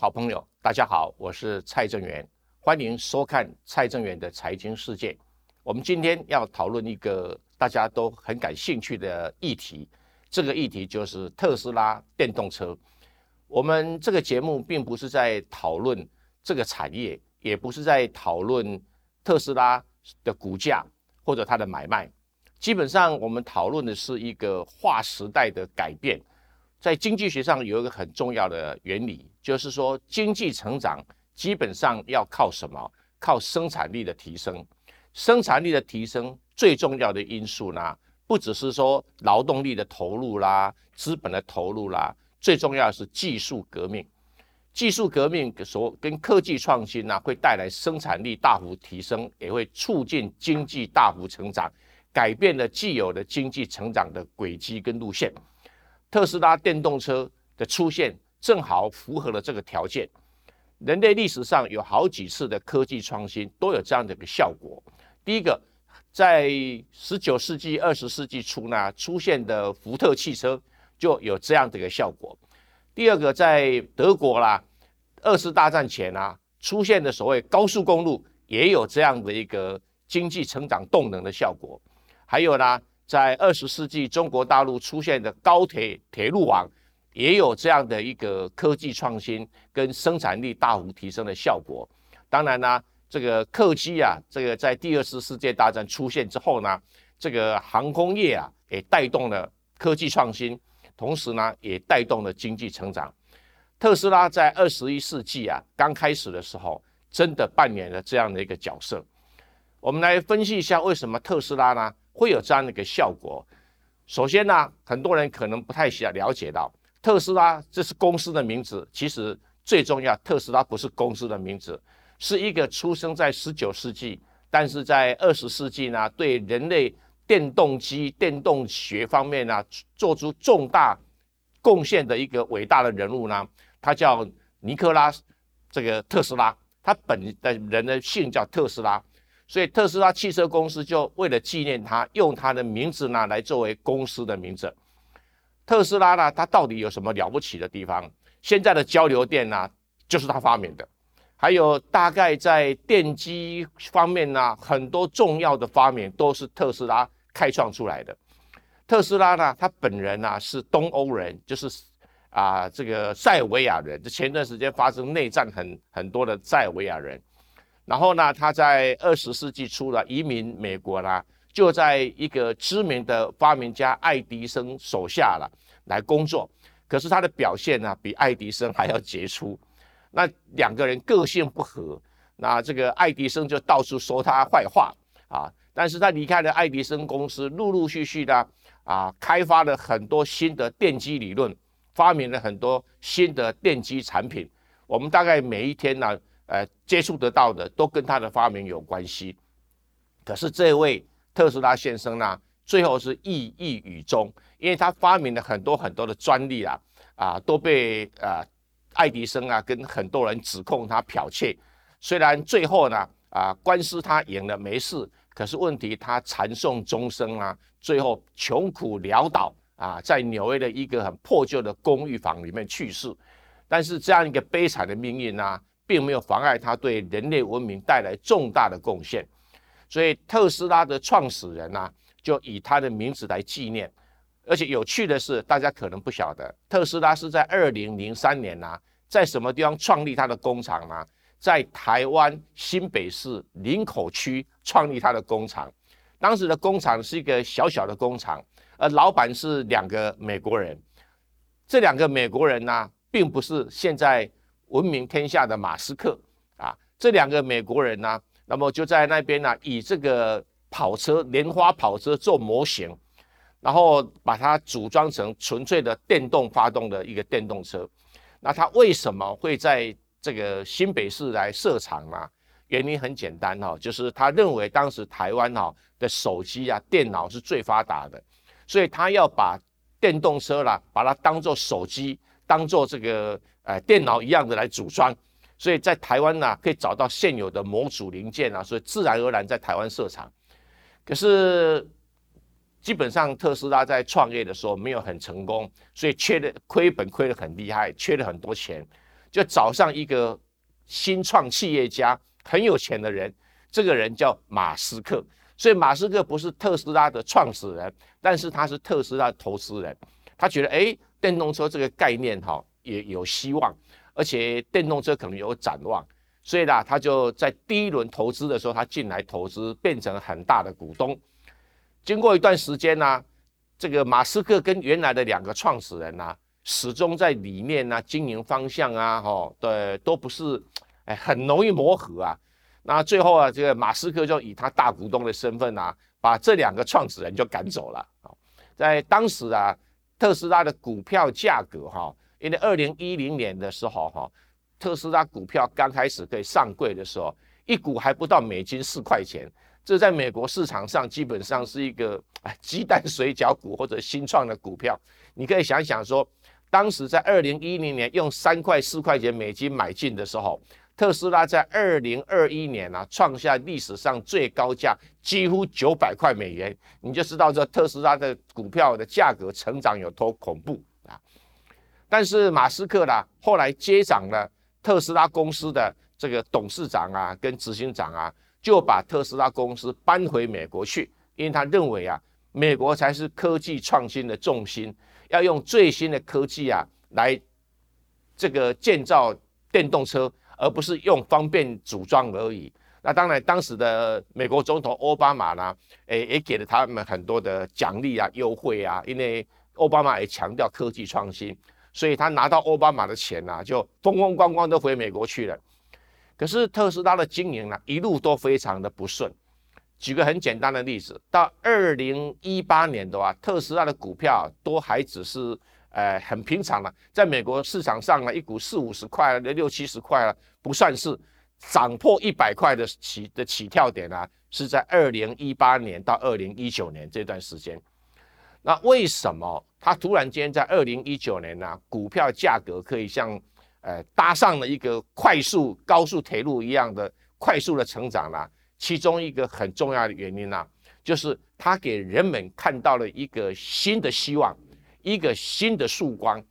好朋友，大家好，我是蔡正元，欢迎收看蔡正元的财经世界。我们今天要讨论一个大家都很感兴趣的议题，这个议题就是特斯拉电动车。我们这个节目并不是在讨论这个产业，也不是在讨论特斯拉的股价或者它的买卖。基本上，我们讨论的是一个划时代的改变。在经济学上有一个很重要的原理，就是说经济成长基本上要靠什么？靠生产力的提升。生产力的提升最重要的因素呢，不只是说劳动力的投入啦、资本的投入啦，最重要的是技术革命。技术革命所跟科技创新呢，会带来生产力大幅提升，也会促进经济大幅成长，改变了既有的经济成长的轨迹跟路线。特斯拉电动车的出现正好符合了这个条件。人类历史上有好几次的科技创新都有这样的一个效果。第一个，在十九世纪、二十世纪初呢出现的福特汽车就有这样的一个效果。第二个，在德国啦，二次大战前啊出现的所谓高速公路也有这样的一个经济成长动能的效果。还有呢。在二十世纪，中国大陆出现的高铁铁路网，也有这样的一个科技创新跟生产力大幅提升的效果。当然呢，这个客机啊，这个在第二次世界大战出现之后呢，这个航空业啊，也带动了科技创新，同时呢，也带动了经济成长。特斯拉在二十一世纪啊，刚开始的时候，真的扮演了这样的一个角色。我们来分析一下，为什么特斯拉呢？会有这样的一个效果。首先呢，很多人可能不太想了解到，特斯拉这是公司的名字。其实最重要，特斯拉不是公司的名字，是一个出生在十九世纪，但是在二十世纪呢，对人类电动机、电动学方面呢，做出重大贡献的一个伟大的人物呢。他叫尼克拉这个特斯拉，他本的人的姓叫特斯拉。所以特斯拉汽车公司就为了纪念他，用他的名字呢来作为公司的名字。特斯拉呢，它到底有什么了不起的地方？现在的交流电呢，就是他发明的。还有大概在电机方面呢，很多重要的发明都是特斯拉开创出来的。特斯拉呢，他本人呢是东欧人，就是啊这个塞尔维亚人。这前段时间发生内战，很很多的塞尔维亚人。然后呢，他在二十世纪初了移民美国啦，就在一个知名的发明家爱迪生手下了来工作。可是他的表现呢，比爱迪生还要杰出。那两个人个性不合，那这个爱迪生就到处说他坏话啊。但是他离开了爱迪生公司，陆陆续续的啊，开发了很多新的电机理论，发明了很多新的电机产品。我们大概每一天呢。呃，接触得到的都跟他的发明有关系，可是这位特斯拉先生呢，最后是意义于终，因为他发明了很多很多的专利啊，啊，都被呃爱迪生啊跟很多人指控他剽窃。虽然最后呢，啊官司他赢了没事，可是问题他缠讼终生啊，最后穷苦潦倒啊，在纽约的一个很破旧的公寓房里面去世。但是这样一个悲惨的命运呢？并没有妨碍他对人类文明带来重大的贡献，所以特斯拉的创始人呢，就以他的名字来纪念。而且有趣的是，大家可能不晓得，特斯拉是在二零零三年呢，在什么地方创立他的工厂呢？在台湾新北市林口区创立他的工厂。当时的工厂是一个小小的工厂，而老板是两个美国人。这两个美国人呢，并不是现在。闻名天下的马斯克啊，这两个美国人呢，那么就在那边呢，以这个跑车莲花跑车做模型，然后把它组装成纯粹的电动发动的一个电动车。那他为什么会在这个新北市来设厂呢？原因很简单哈，就是他认为当时台湾哈的手机啊、电脑是最发达的，所以他要把电动车啦，把它当做手机。当做这个呃电脑一样的来组装，所以在台湾呢可以找到现有的模组零件啊，所以自然而然在台湾设厂。可是基本上特斯拉在创业的时候没有很成功，所以缺的亏本亏的很厉害，缺了很多钱。就找上一个新创企业家，很有钱的人，这个人叫马斯克。所以马斯克不是特斯拉的创始人，但是他是特斯拉投资人。他觉得，哎，电动车这个概念哈也有希望，而且电动车可能有展望。所以呢，他就在第一轮投资的时候，他进来投资，变成很大的股东。经过一段时间呢，这个马斯克跟原来的两个创始人呢，始终在理念啊、经营方向啊，哈，对，都不是，哎，很容易磨合啊。那最后啊，这个马斯克就以他大股东的身份啊，把这两个创始人就赶走了。在当时啊，特斯拉的股票价格哈，因为二零一零年的时候哈。特斯拉股票刚开始可以上柜的时候，一股还不到美金四块钱，这在美国市场上基本上是一个哎鸡蛋水饺股或者新创的股票。你可以想想说，当时在二零一零年用三块四块钱美金买进的时候，特斯拉在二零二一年啊创下历史上最高价，几乎九百块美元，你就知道这特斯拉的股票的价格成长有多恐怖！但是马斯克呢，后来接掌了。特斯拉公司的这个董事长啊，跟执行长啊，就把特斯拉公司搬回美国去，因为他认为啊，美国才是科技创新的重心，要用最新的科技啊来这个建造电动车，而不是用方便组装而已。那当然，当时的美国总统奥巴马呢，诶，也给了他们很多的奖励啊、优惠啊，因为奥巴马也强调科技创新。所以他拿到奥巴马的钱呐，就风风光光都回美国去了。可是特斯拉的经营呢，一路都非常的不顺。举个很简单的例子，到二零一八年的话，特斯拉的股票都还只是呃很平常了，在美国市场上呢，一股四五十块、六七十块了，不算是涨破一百块的起的起跳点啊，是在二零一八年到二零一九年这段时间。那为什么它突然间在二零一九年呢，股票价格可以像呃搭上了一个快速高速铁路一样的快速的成长呢？其中一个很重要的原因呢，就是它给人们看到了一个新的希望，一个新的曙光。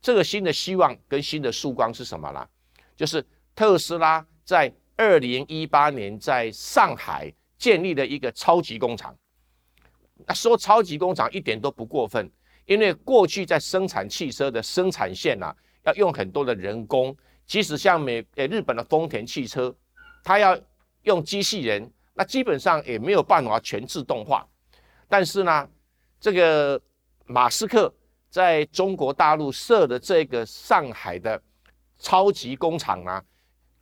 这个新的希望跟新的曙光是什么呢？就是特斯拉在二零一八年在上海建立了一个超级工厂。那说超级工厂一点都不过分，因为过去在生产汽车的生产线呐，要用很多的人工，即使像美呃日本的丰田汽车，它要用机器人，那基本上也没有办法全自动化。但是呢，这个马斯克在中国大陆设的这个上海的超级工厂呢，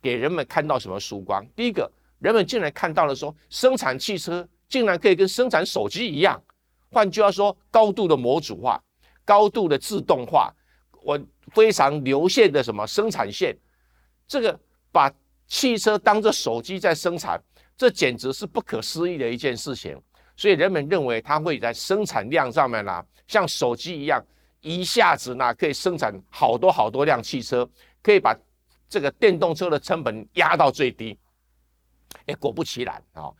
给人们看到什么曙光？第一个，人们竟然看到了说生产汽车。竟然可以跟生产手机一样，换句话说，高度的模组化，高度的自动化，我非常流线的什么生产线，这个把汽车当做手机在生产，这简直是不可思议的一件事情。所以人们认为它会在生产量上面呢，像手机一样，一下子呢可以生产好多好多辆汽车，可以把这个电动车的成本压到最低。哎，果不其然啊！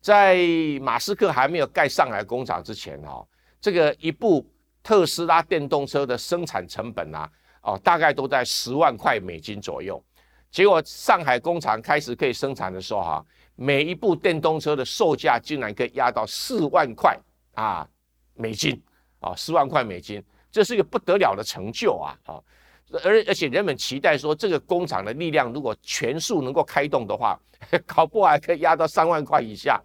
在马斯克还没有盖上海工厂之前，哦，这个一部特斯拉电动车的生产成本啊，哦，大概都在十万块美金左右。结果上海工厂开始可以生产的时候，哈，每一部电动车的售价竟然可以压到四万块啊美金，啊，四万块美金，这是一个不得了的成就啊，啊，而而且人们期待说，这个工厂的力量如果全数能够开动的话，搞不好还可以压到三万块以下。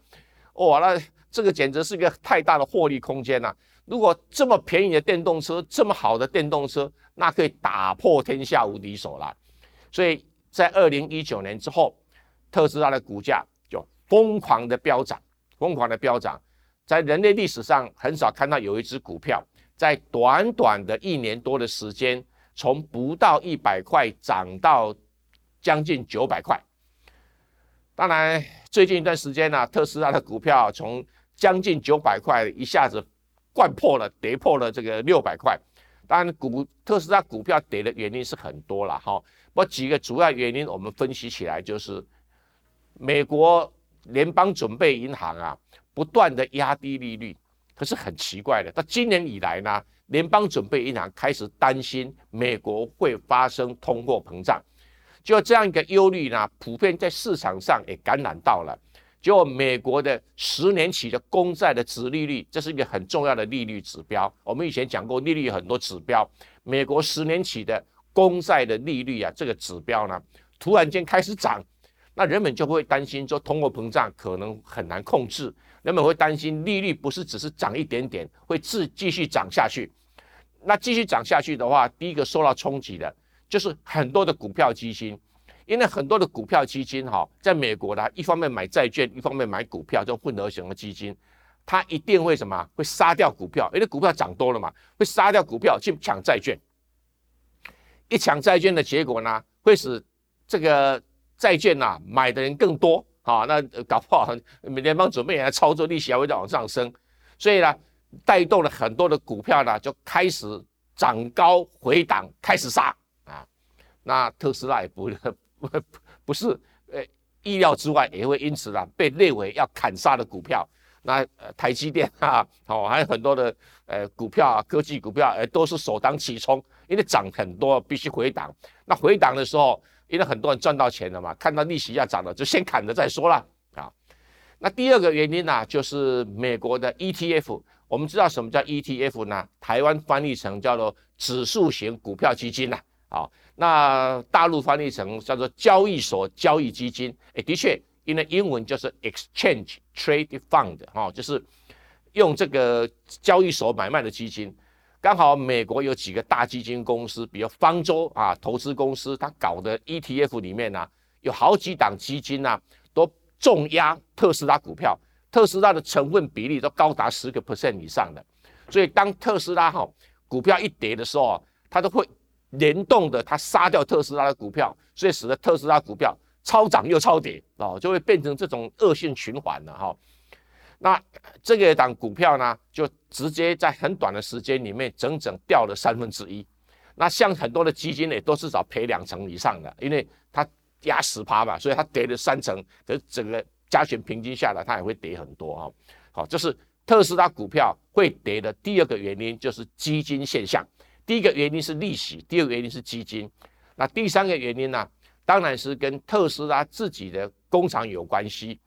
哇，那这个简直是一个太大的获利空间呐！如果这么便宜的电动车，这么好的电动车，那可以打破天下无敌手了。所以在二零一九年之后，特斯拉的股价就疯狂的飙涨，疯狂的飙涨。在人类历史上很少看到有一只股票在短短的一年多的时间，从不到一百块涨到将近九百块。当然，最近一段时间呢，特斯拉的股票从将近九百块一下子灌破了，跌破了这个六百块。当然，股特斯拉股票跌的原因是很多了哈。不过几个主要原因，我们分析起来就是，美国联邦准备银行啊，不断的压低利率。可是很奇怪的，到今年以来呢，联邦准备银行开始担心美国会发生通货膨胀，就这样一个忧虑呢，普遍在市场上也感染到了。就美国的十年期的公债的值利率，这是一个很重要的利率指标。我们以前讲过，利率有很多指标，美国十年期的公债的利率啊，这个指标呢，突然间开始涨，那人们就会担心说，通货膨胀可能很难控制。人们会担心利率不是只是涨一点点，会继继续涨下去。那继续涨下去的话，第一个受到冲击的就是很多的股票基金。因为很多的股票基金哈，在美国呢，一方面买债券，一方面买股票，这种混合型的基金，它一定会什么？会杀掉股票，因为股票涨多了嘛，会杀掉股票去抢债券。一抢债券的结果呢，会使这个债券呐买的人更多啊，那搞不好美联邦准备来操作利息还会再往上升，所以呢，带动了很多的股票呢就开始涨高回档，开始杀啊。那特斯拉也不。不 不是，呃，意料之外也会因此呢被列为要砍杀的股票。那呃台积电啊，哦，还有很多的呃股票啊，科技股票，呃，都是首当其冲，因为涨很多，必须回档。那回档的时候，因为很多人赚到钱了嘛，看到利息要涨了，就先砍了再说了啊。那第二个原因呢，就是美国的 ETF。我们知道什么叫 ETF 呢？台湾翻译成叫做指数型股票基金呐。好，那大陆翻译成叫做交易所交易基金，哎，的确，因为英文就是 exchange trade fund，哈，就是用这个交易所买卖的基金。刚好美国有几个大基金公司，比如方舟啊投资公司，它搞的 ETF 里面呢，有好几档基金呢，都重压特斯拉股票，特斯拉的成分比例都高达十个 percent 以上的。所以当特斯拉哈股票一跌的时候，它都会。联动的，它杀掉特斯拉的股票，所以使得特斯拉股票超涨又超跌哦，就会变成这种恶性循环了哈。那这个档股票呢，就直接在很短的时间里面整整掉了三分之一。那像很多的基金呢，都至少赔两成以上的，因为它压十趴嘛，所以它跌了三成，可是整个加权平均下来，它也会跌很多哈。好，这是特斯拉股票会跌的第二个原因，就是基金现象。第一个原因是利息，第二个原因是基金，那第三个原因呢？当然是跟特斯拉自己的工厂有关系。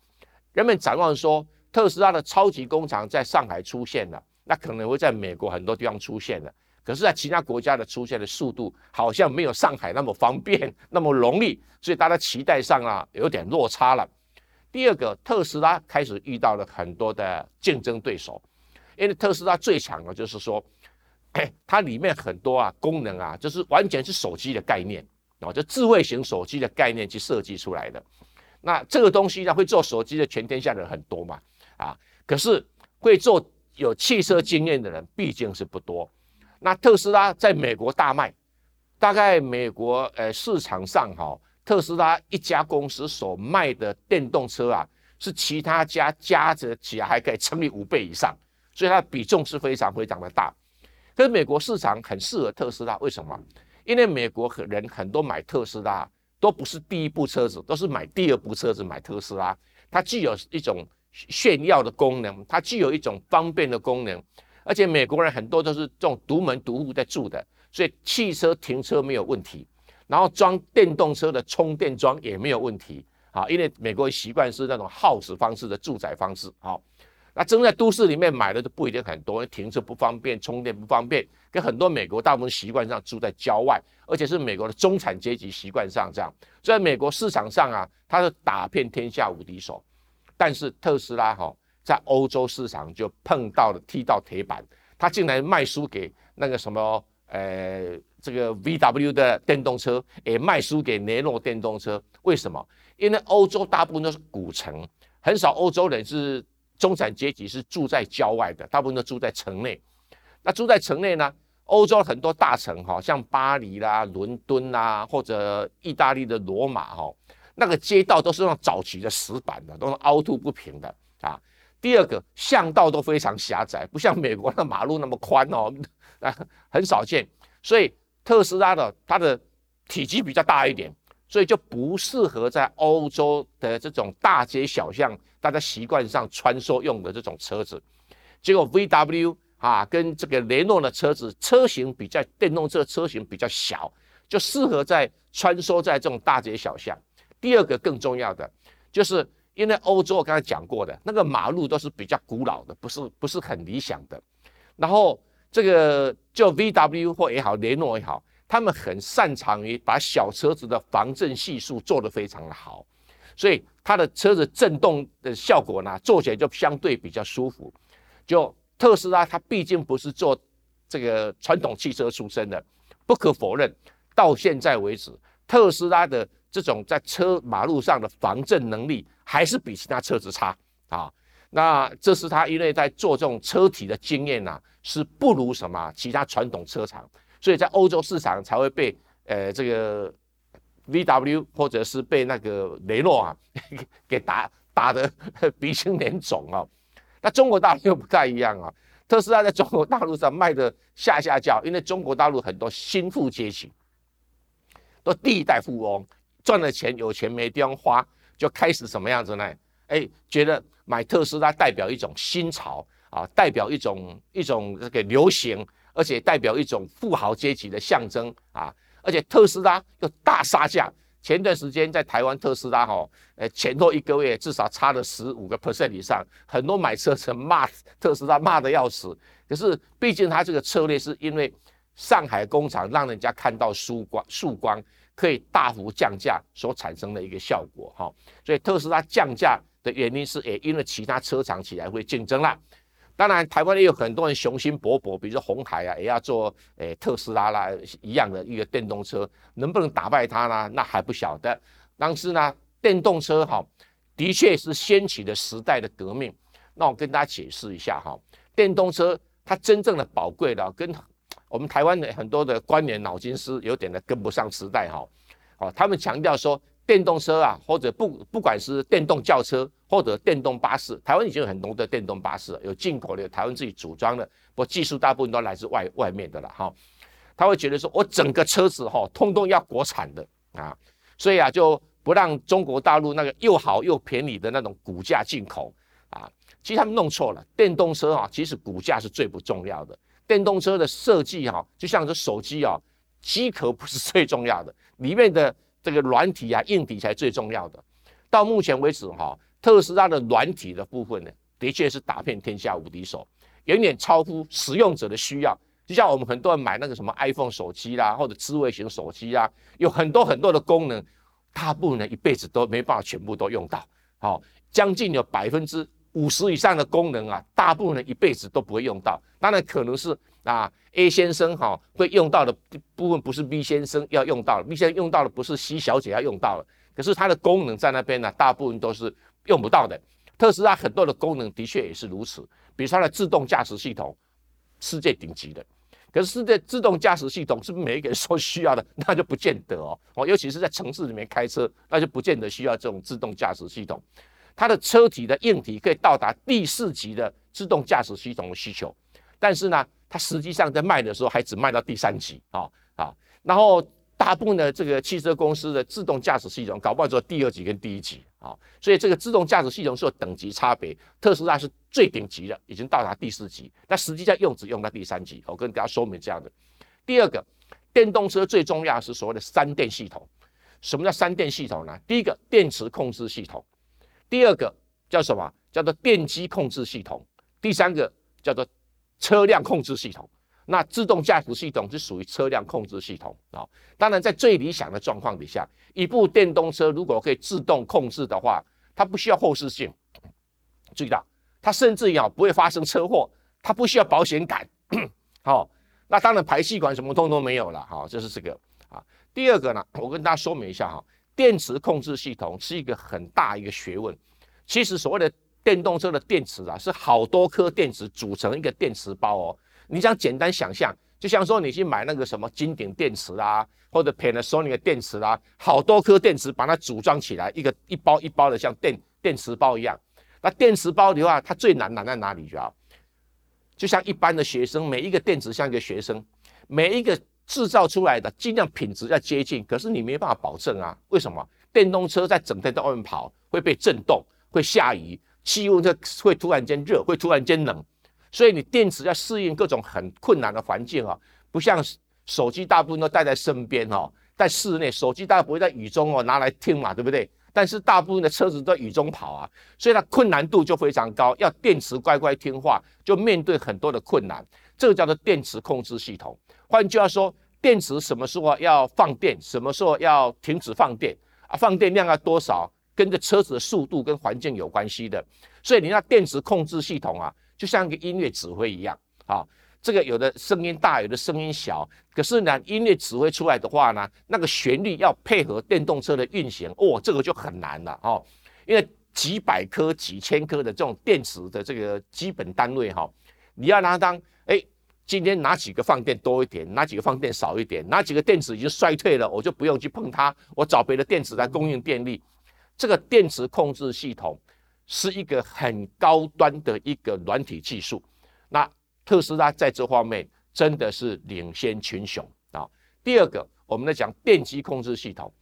人们展望说，特斯拉的超级工厂在上海出现了，那可能会在美国很多地方出现了，可是，在其他国家的出现的速度好像没有上海那么方便、那么容易，所以大家期待上啊有点落差了。第二个，特斯拉开始遇到了很多的竞争对手，因为特斯拉最强的就是说。它里面很多啊功能啊，就是完全是手机的概念哦，就智慧型手机的概念去设计出来的。那这个东西呢，会做手机的全天下的人很多嘛啊，可是会做有汽车经验的人毕竟是不多。那特斯拉在美国大卖，大概美国呃市场上哈，特斯拉一家公司所卖的电动车啊，是其他家加着起来还可以乘以五倍以上，所以它的比重是非常非常的大。跟美国市场很适合特斯拉，为什么？因为美国人很多买特斯拉都不是第一部车子，都是买第二部车子买特斯拉。它具有一种炫耀的功能，它具有一种方便的功能，而且美国人很多都是这种独门独户在住的，所以汽车停车没有问题，然后装电动车的充电桩也没有问题啊，因为美国人习惯是那种 house 方式的住宅方式，好。那真在都市里面买的都不一定很多，停车不方便，充电不方便，跟很多美国大部分习惯上住在郊外，而且是美国的中产阶级习惯上这样，在美国市场上啊，它是打遍天下无敌手。但是特斯拉哈在欧洲市场就碰到了踢到铁板，它竟然卖输给那个什么呃这个 VW 的电动车，也卖输给雷诺电动车。为什么？因为欧洲大部分都是古城，很少欧洲人是。中产阶级是住在郊外的，大部分都住在城内。那住在城内呢？欧洲很多大城，哈，像巴黎啦、伦敦啦，或者意大利的罗马，哈，那个街道都是那种早期的石板的，都是凹凸不平的啊。第二个，巷道都非常狭窄，不像美国的马路那么宽哦，啊，很少见。所以特斯拉的它的体积比较大一点。所以就不适合在欧洲的这种大街小巷，大家习惯上穿梭用的这种车子。结果 VW 啊，跟这个雷诺的车子车型比较，电动车车型比较小，就适合在穿梭在这种大街小巷。第二个更重要的，就是因为欧洲我刚才讲过的那个马路都是比较古老的，不是不是很理想的。然后这个就 VW 或也好，雷诺也好，他们很擅长于把小车子的防震系数做得非常的好，所以它的车子震动的效果呢，坐起来就相对比较舒服，就。特斯拉它毕竟不是做这个传统汽车出身的，不可否认，到现在为止，特斯拉的这种在车马路上的防震能力还是比其他车子差啊。那这是他因为在做这种车体的经验呐，是不如什么其他传统车厂，所以在欧洲市场才会被呃这个 VW 或者是被那个雷诺啊 给打打的 鼻青脸肿啊。那中国大陆又不太一样啊，特斯拉在中国大陆上卖的下下叫，因为中国大陆很多新富阶级，都第一代富翁，赚了钱有钱没地方花，就开始什么样子呢？哎，觉得买特斯拉代表一种新潮啊，代表一种一种这个流行，而且代表一种富豪阶级的象征啊，而且特斯拉又大杀价。前段时间在台湾特斯拉哈，呃，前后一个月至少差了十五个 percent 以上，很多买车人骂特斯拉骂的要死。可是毕竟它这个策略是因为上海工厂让人家看到曙光，曙光可以大幅降价所产生的一个效果哈。所以特斯拉降价的原因是也因为其他车厂起来会竞争啦。当然，台湾也有很多人雄心勃勃，比如说红海啊，也要做诶特斯拉啦一样的一个电动车，能不能打败它呢？那还不晓得。但是呢，电动车哈，的确是掀起了时代的革命。那我跟大家解释一下哈，电动车它真正的宝贵的，跟我们台湾的很多的官员脑筋是有点的跟不上时代哈。哦，他们强调说。电动车啊，或者不不管是电动轿车或者电动巴士，台湾已经有很多的电动巴士，有进口的，台湾自己组装的，不过技术大部分都来自外外面的了哈。他会觉得说，我整个车子哈，通通要国产的啊，所以啊，就不让中国大陆那个又好又便宜的那种骨架进口啊。其实他们弄错了，电动车啊，其实骨架是最不重要的。电动车的设计哈，就像这手机啊，机壳不是最重要的，里面的。这个软体啊，硬体才最重要的。到目前为止，哈，特斯拉的软体的部分呢，的确是打遍天下无敌手，远远超乎使用者的需要。就像我们很多人买那个什么 iPhone 手机啦，或者智慧型手机啊，有很多很多的功能，大部分人一辈子都没办法全部都用到。好，将近有百分之五十以上的功能啊，大部分人一辈子都不会用到。当然可能是。啊，A 先生哈会用到的部分不是 B 先生要用到的，B 先生用到的不是 C 小姐要用到的，可是它的功能在那边呢，大部分都是用不到的。特斯拉很多的功能的确也是如此，比如它的自动驾驶系统，世界顶级的。可是世界自动驾驶系统是每一个人所需要的？那就不见得哦。哦，尤其是在城市里面开车，那就不见得需要这种自动驾驶系统。它的车体的硬体可以到达第四级的自动驾驶系统的需求，但是呢？它实际上在卖的时候还只卖到第三级啊啊，然后大部分的这个汽车公司的自动驾驶系统搞不好只有第二级跟第一级啊，所以这个自动驾驶系统是有等级差别，特斯拉是最顶级的，已经到达第四级，但实际上用只用到第三级。我跟大家说明这样的。第二个，电动车最重要是所谓的三电系统。什么叫三电系统呢？第一个电池控制系统，第二个叫什么？叫做电机控制系统，第三个叫做。车辆控制系统，那自动驾驶系统是属于车辆控制系统啊。当然，在最理想的状况底下，一部电动车如果可以自动控制的话，它不需要后视镜，注意到它甚至也不会发生车祸，它不需要保险杆。好，那当然排气管什么通通没有了。好，就是这个啊。第二个呢，我跟大家说明一下哈，电池控制系统是一个很大一个学问。其实所谓的电动车的电池啊，是好多颗电池组成一个电池包哦。你想简单想象，就像说你去买那个什么金鼎电池啊，或者 Panasonic 的电池啊，好多颗电池把它组装起来，一个一包一包的像电电池包一样。那电池包的话，它最难难在哪里？就就像一般的学生，每一个电池像一个学生，每一个制造出来的尽量品质要接近，可是你没办法保证啊。为什么？电动车在整天在外面跑，会被震动，会下雨。气温就会突然间热，会突然间冷，所以你电池要适应各种很困难的环境啊，不像手机大部分都带在身边哦，在室内手机大概不会在雨中哦拿来听嘛，对不对？但是大部分的车子都在雨中跑啊，所以它困难度就非常高，要电池乖乖听话，就面对很多的困难。这个叫做电池控制系统。换句话说，电池什么时候要放电，什么时候要停止放电啊？放电量要多少，跟着车子的速度跟环境有关系的。所以你那电池控制系统啊，就像一个音乐指挥一样啊。这个有的声音大，有的声音小。可是呢，音乐指挥出来的话呢，那个旋律要配合电动车的运行，哦，这个就很难了哦。因为几百颗、几千颗的这种电池的这个基本单位哈，你要拿它当哎，今天哪几个放电多一点，哪几个放电少一点，哪几个电池已经衰退了，我就不用去碰它，我找别的电池来供应电力。这个电池控制系统是一个很高端的一个软体技术，那。特斯拉在这方面真的是领先群雄啊！第二个，我们在讲电机控制系统，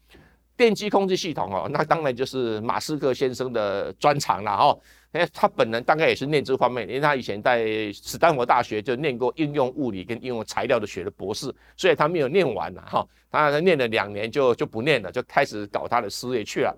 电机控制系统哦，那当然就是马斯克先生的专长了哈。哎，他本人大概也是念这方面，因为他以前在斯坦福大学就念过应用物理跟应用材料的学的博士，所以他没有念完了哈。他念了两年就就不念了，就开始搞他的事业去了。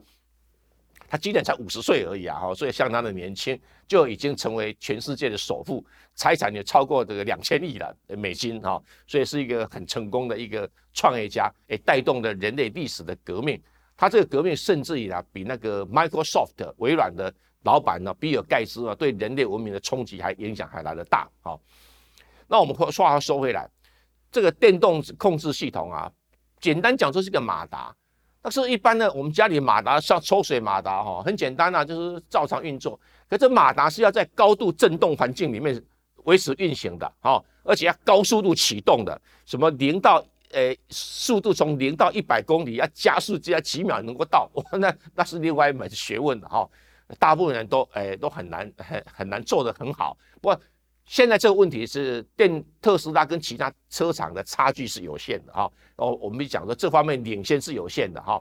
他今年才五十岁而已啊，哈，所以相当的年轻，就已经成为全世界的首富，财产也超过这个两千亿了美金哈，所以是一个很成功的一个创业家，诶，带动了人类历史的革命。他这个革命甚至于啊，比那个 Microsoft 微软的老板呢，比尔盖茨啊，对人类文明的冲击还影响还来得大啊。那我们话话说回来，这个电动控制系统啊，简单讲就是个马达。但是一般呢，我们家里马达像抽水马达哈，很简单啊，就是照常运作。可这马达是要在高度震动环境里面维持运行的哈，而且要高速度启动的，什么零到呃速度从零到一百公里要加速只要几秒能够到，那那是另外一门学问了哈。大部分人都诶都很难很很难做得很好。不过现在这个问题是电特斯拉跟其他车厂的差距是有限的哈。哦，我们讲说这方面领先是有限的哈，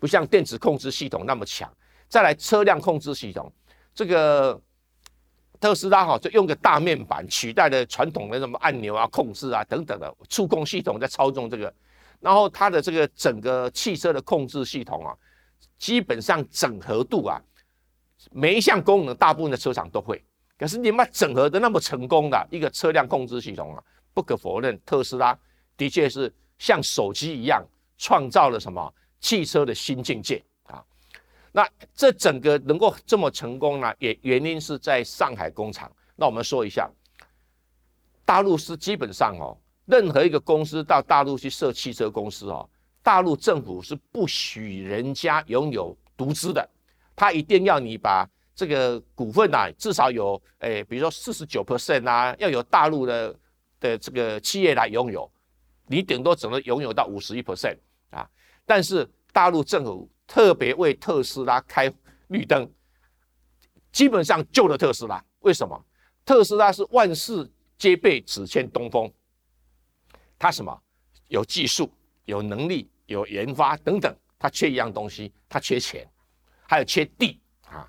不像电子控制系统那么强。再来车辆控制系统，这个特斯拉哈就用个大面板取代了传统的什么按钮啊、控制啊等等的触控系统在操纵这个，然后它的这个整个汽车的控制系统啊，基本上整合度啊，每一项功能大部分的车厂都会。可是你们整合的那么成功的一个车辆控制系统啊，不可否认，特斯拉的确是。像手机一样创造了什么汽车的新境界？那这整个能够这么成功呢？也原因是在上海工厂。那我们说一下，大陆是基本上哦，任何一个公司到大陆去设汽车公司哦，大陆政府是不许人家拥有独资的，他一定要你把这个股份呐，至少有诶，比如说四十九 percent 啊，要有大陆的的这个企业来拥有。你顶多只能拥有到五十一 percent 啊，但是大陆政府特别为特斯拉开绿灯，基本上救了特斯拉。为什么？特斯拉是万事皆备只欠东风，它什么？有技术、有能力、有研发等等，它缺一样东西，它缺钱，还有缺地啊。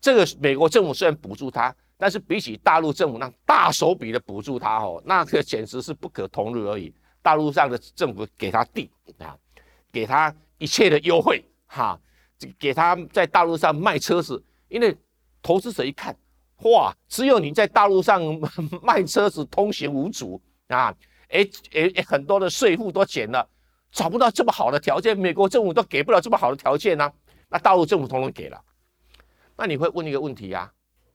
这个美国政府虽然补助它。但是比起大陆政府那大手笔的补助他哦，那个简直是不可同日而语。大陆上的政府给他地啊，给他一切的优惠哈，给他在大陆上卖车子，因为投资者一看，哇，只有你在大陆上 卖车子通行无阻啊，哎哎，很多的税负都减了，找不到这么好的条件，美国政府都给不了这么好的条件呢，那大陆政府统统给了。那你会问一个问题呀？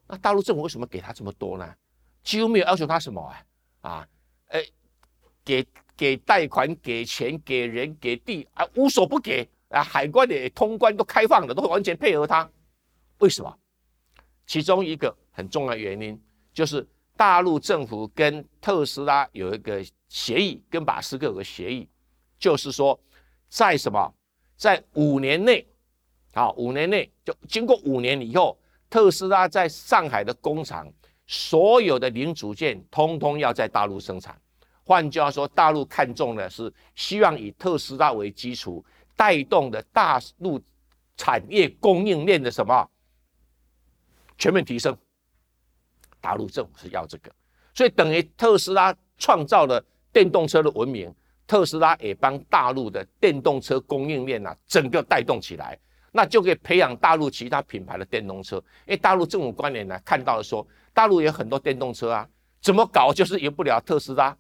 那大陆政府为什么给他这么多呢？几乎没有要求他什么啊？啊，哎，给给贷款、给钱、给人、给地啊，无所不给啊！海关的通关都开放了，都完全配合他。为什么？其中一个很重要的原因就是大陆政府跟特斯拉有一个协议，跟马斯克有个协议，就是说在什么，在五年内，啊，五年内就经过五年以后。特斯拉在上海的工厂，所有的零组件通通要在大陆生产。换句话说，大陆看中的是希望以特斯拉为基础，带动的大陆产业供应链的什么？全面提升，大陆政府是要这个，所以等于特斯拉创造了电动车的文明，特斯拉也帮大陆的电动车供应链呐整个带动起来，那就可以培养大陆其他品牌的电动车。因为大陆政府官员呢看到了说，大陆有很多电动车啊，怎么搞就是赢不了特斯拉，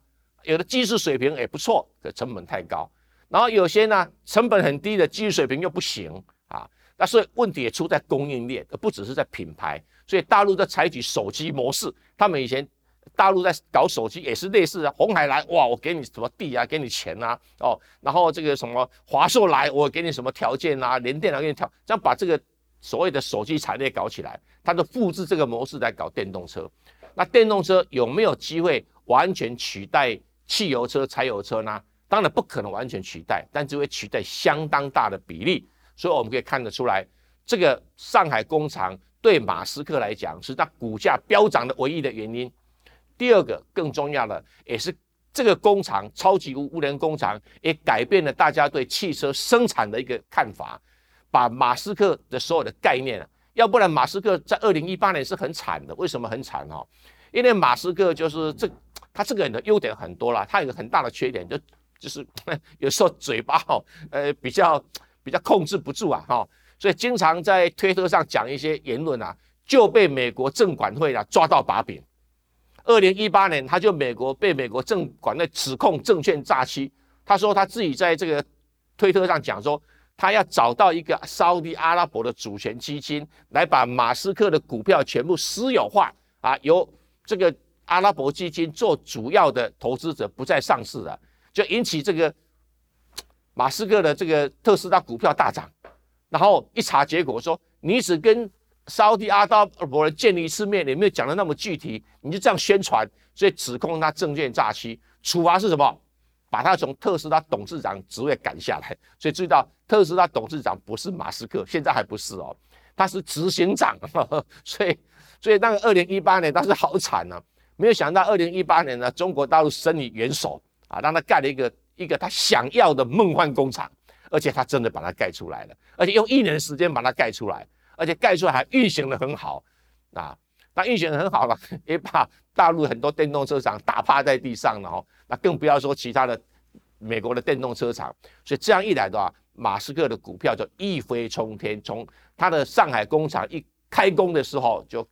有的技术水平也不错，可成本太高。然后有些呢，成本很低的技术水平又不行啊，那所以问题也出在供应链，而不只是在品牌。所以大陆在采取手机模式，他们以前大陆在搞手机也是类似的。红海来，哇，我给你什么地啊，给你钱啊，哦，然后这个什么华硕来，我给你什么条件啊，连电脑给你调，这样把这个所谓的手机产业搞起来，他就复制这个模式来搞电动车。那电动车有没有机会完全取代汽油车、柴油车呢？当然不可能完全取代，但只会取代相当大的比例。所以我们可以看得出来，这个上海工厂对马斯克来讲是他股价飙涨的唯一的原因。第二个更重要的，也是这个工厂超级无人工厂也改变了大家对汽车生产的一个看法，把马斯克的所有的概念啊，要不然马斯克在二零一八年是很惨的。为什么很惨哦？因为马斯克就是这他这个人的优点很多啦，他有个很大的缺点就。就是 有时候嘴巴哈，呃，比较比较控制不住啊，哈，所以经常在推特上讲一些言论啊，就被美国证管会啊抓到把柄。二零一八年，他就美国被美国证管会指控证券诈欺。他说他自己在这个推特上讲说，他要找到一个沙地阿拉伯的主权基金，来把马斯克的股票全部私有化啊，由这个阿拉伯基金做主要的投资者，不再上市了。就引起这个马斯克的这个特斯拉股票大涨，然后一查结果说，你只跟沙特阿拉伯人见了一次面，你没有讲的那么具体，你就这样宣传，所以指控他证券诈欺，处罚是什么？把他从特斯拉董事长职位赶下来。所以注意到特斯拉董事长不是马斯克，现在还不是哦，他是执行长。所以，所以那个二零一八年他是好惨啊，没有想到二零一八年呢，中国大陆伸以援手。啊，让他盖了一个一个他想要的梦幻工厂，而且他真的把它盖出来了，而且用一年时间把它盖出来，而且盖出来还运行的很好啊，那运行的很好了，也把大陆很多电动车厂打趴在地上了哦，那更不要说其他的美国的电动车厂，所以这样一来的话，马斯克的股票就一飞冲天，从他的上海工厂一开工的时候就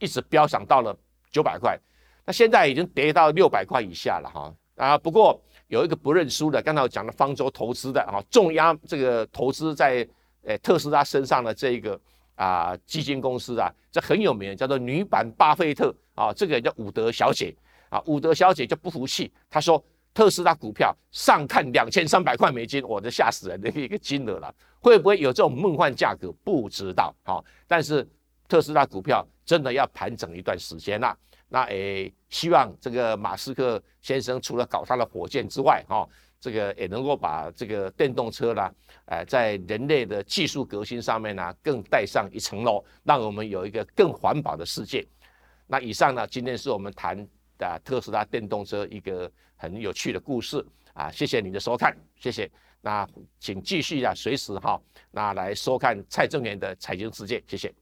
一直飙涨到了九百块。那现在已经跌到六百块以下了哈啊！不过有一个不认输的，刚才我讲的方舟投资的啊，重压这个投资在呃特斯拉身上的这个啊基金公司啊，这很有名，叫做女版巴菲特啊，这个叫伍德小姐啊，伍德小姐就不服气，她说特斯拉股票上看两千三百块美金，我这吓死人的一个金额了，会不会有这种梦幻价格？不知道啊，但是特斯拉股票真的要盘整一段时间了。那诶，希望这个马斯克先生除了搞他的火箭之外，哈，这个也能够把这个电动车啦，呃，在人类的技术革新上面呢，更带上一层楼，让我们有一个更环保的世界。那以上呢，今天是我们谈的特斯拉电动车一个很有趣的故事啊，谢谢你的收看，谢谢。那请继续啊，随时哈，那来收看蔡正元的财经世界，谢谢。